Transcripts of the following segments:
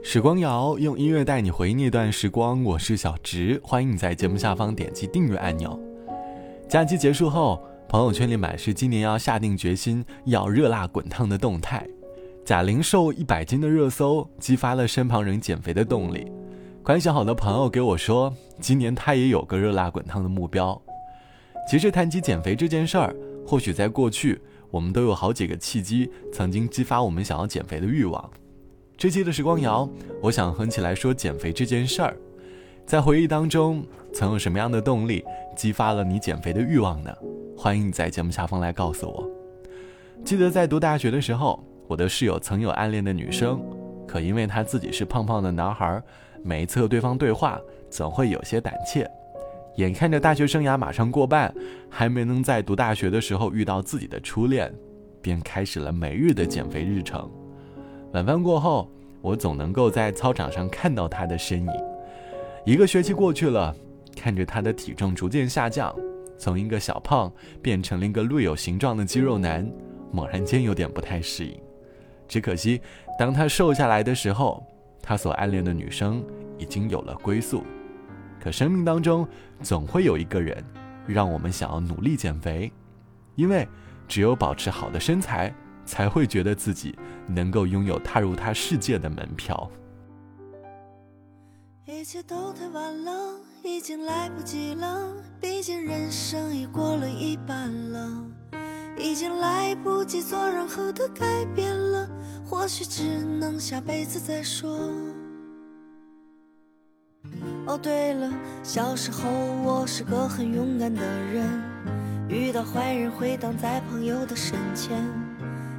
时光谣用音乐带你回忆那段时光，我是小植，欢迎你在节目下方点击订阅按钮。假期结束后，朋友圈里满是今年要下定决心要热辣滚烫的动态。贾玲瘦一百斤的热搜激发了身旁人减肥的动力。关系好的朋友给我说，今年他也有个热辣滚烫的目标。其实谈起减肥这件事儿，或许在过去我们都有好几个契机曾经激发我们想要减肥的欲望。这期的时光谣，我想哼起来说减肥这件事儿。在回忆当中，曾有什么样的动力激发了你减肥的欲望呢？欢迎你在节目下方来告诉我。记得在读大学的时候，我的室友曾有暗恋的女生，可因为他自己是胖胖的男孩，每一次和对方对话总会有些胆怯。眼看着大学生涯马上过半，还没能在读大学的时候遇到自己的初恋，便开始了每日的减肥日程。晚饭过后，我总能够在操场上看到他的身影。一个学期过去了，看着他的体重逐渐下降，从一个小胖变成了一个略有形状的肌肉男，猛然间有点不太适应。只可惜，当他瘦下来的时候，他所暗恋的女生已经有了归宿。可生命当中总会有一个人，让我们想要努力减肥，因为只有保持好的身材。才会觉得自己能够拥有踏入他世界的门票。一切都太晚了，已经来不及了。毕竟人生已过了一半了，已经来不及做任何的改变了。或许只能下辈子再说。哦，对了，小时候我是个很勇敢的人，遇到坏人会挡在朋友的身前。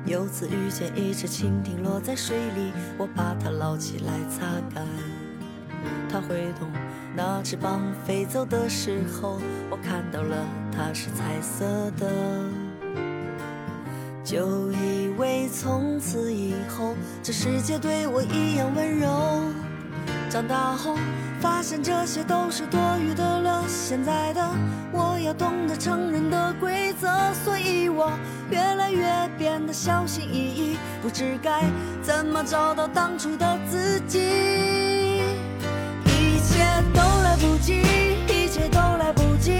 有次遇见一只蜻蜓落在水里，我把它捞起来擦干。它挥动那翅膀飞走的时候，我看到了它是彩色的。就以为从此以后这世界对我一样温柔。长大后发现这些都是多余的了。现在的我要懂得成人的规则，所以我。越来越变得小心翼翼，不知该怎么找到当初的自己。一切都来不及，一切都来不及，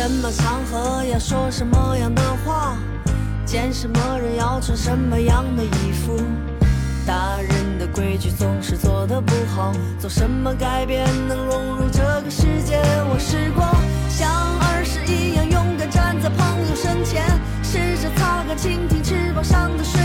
什么场合要说什么样的话，见什么人要穿什么样的衣服。大人的规矩总是做的不好，做什么改变能融入这个世界？我试过像儿时一样勇敢站在朋友身前，试着擦干蜻蜓翅膀上的水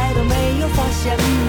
你现在都没有发现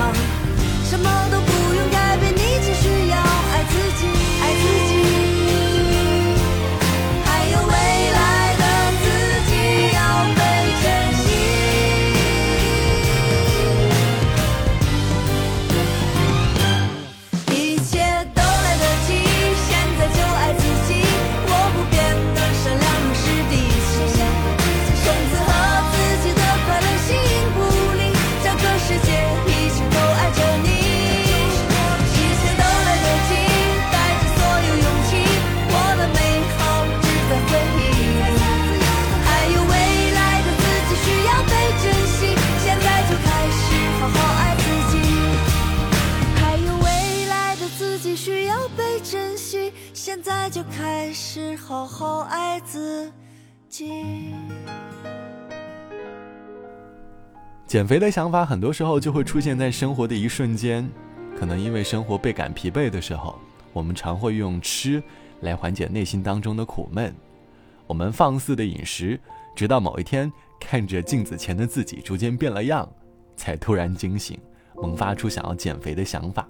还是好好爱自己。减肥的想法很多时候就会出现在生活的一瞬间，可能因为生活倍感疲惫的时候，我们常会用吃来缓解内心当中的苦闷。我们放肆的饮食，直到某一天看着镜子前的自己逐渐变了样，才突然惊醒，萌发出想要减肥的想法。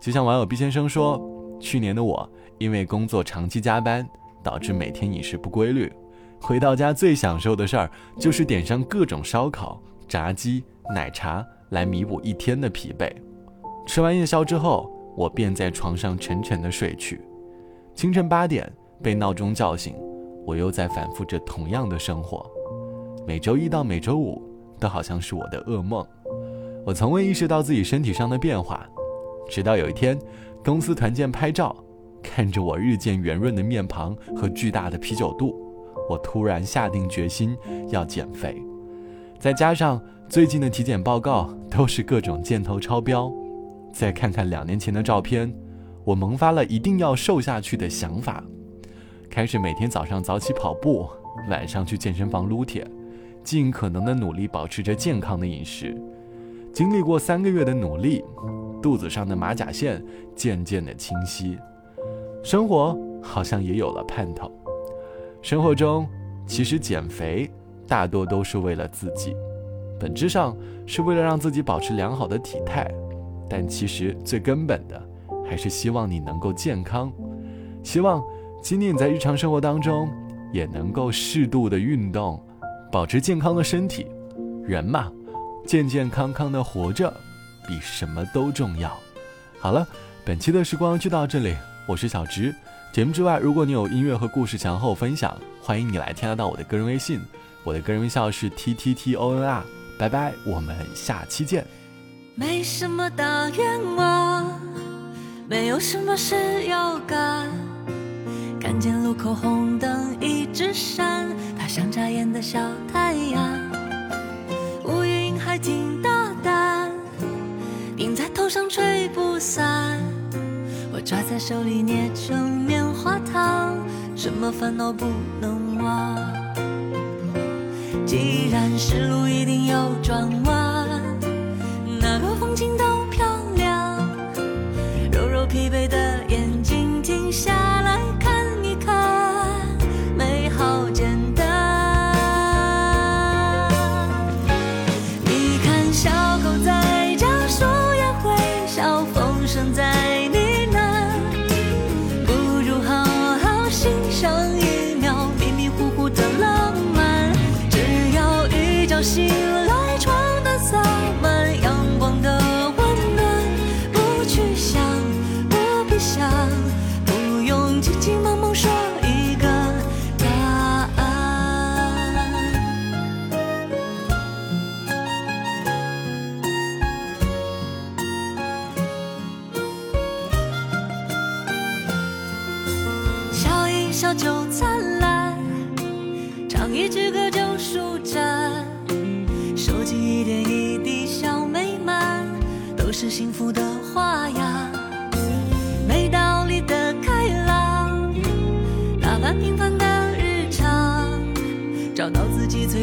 就像网友毕先生说：“去年的我因为工作长期加班，导致每天饮食不规律，回到家最享受的事儿就是点上各种烧烤。”炸鸡、奶茶来弥补一天的疲惫。吃完夜宵之后，我便在床上沉沉的睡去。清晨八点被闹钟叫醒，我又在反复着同样的生活。每周一到每周五都好像是我的噩梦。我从未意识到自己身体上的变化，直到有一天，公司团建拍照，看着我日渐圆润的面庞和巨大的啤酒肚，我突然下定决心要减肥。再加上最近的体检报告都是各种箭头超标，再看看两年前的照片，我萌发了一定要瘦下去的想法，开始每天早上早起跑步，晚上去健身房撸铁，尽可能的努力保持着健康的饮食。经历过三个月的努力，肚子上的马甲线渐渐的清晰，生活好像也有了盼头。生活中，其实减肥。大多都是为了自己，本质上是为了让自己保持良好的体态，但其实最根本的还是希望你能够健康，希望今天你在日常生活当中也能够适度的运动，保持健康的身体。人嘛，健健康康的活着比什么都重要。好了，本期的时光就到这里，我是小直。节目之外，如果你有音乐和故事想和我分享，欢迎你来添加到我的个人微信。我的个人微笑是 T T T O N R，拜拜，我们下期见。没什么大愿望，没有什么事要干。看见路口红灯一直闪，它像眨眼的小太阳。乌云还挺大胆，顶在头上吹不散。抓在手里捏成棉花糖，什么烦恼不能忘？既然是路，一定有转弯，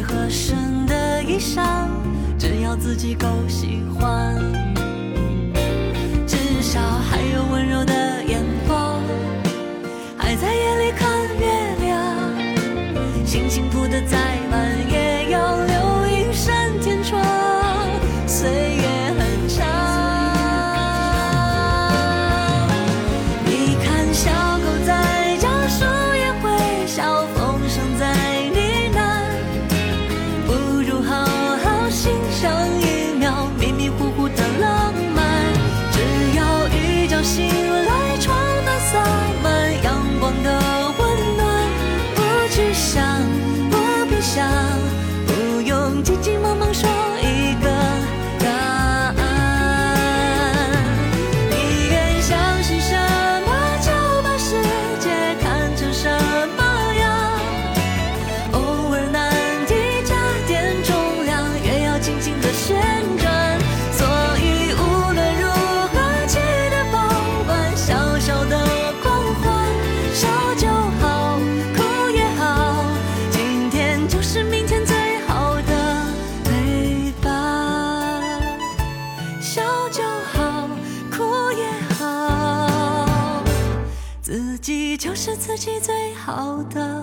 合身的衣裳，只要自己够喜欢。至少还有温柔的眼光，还在夜里看月亮，心情铺的再满自己最好的。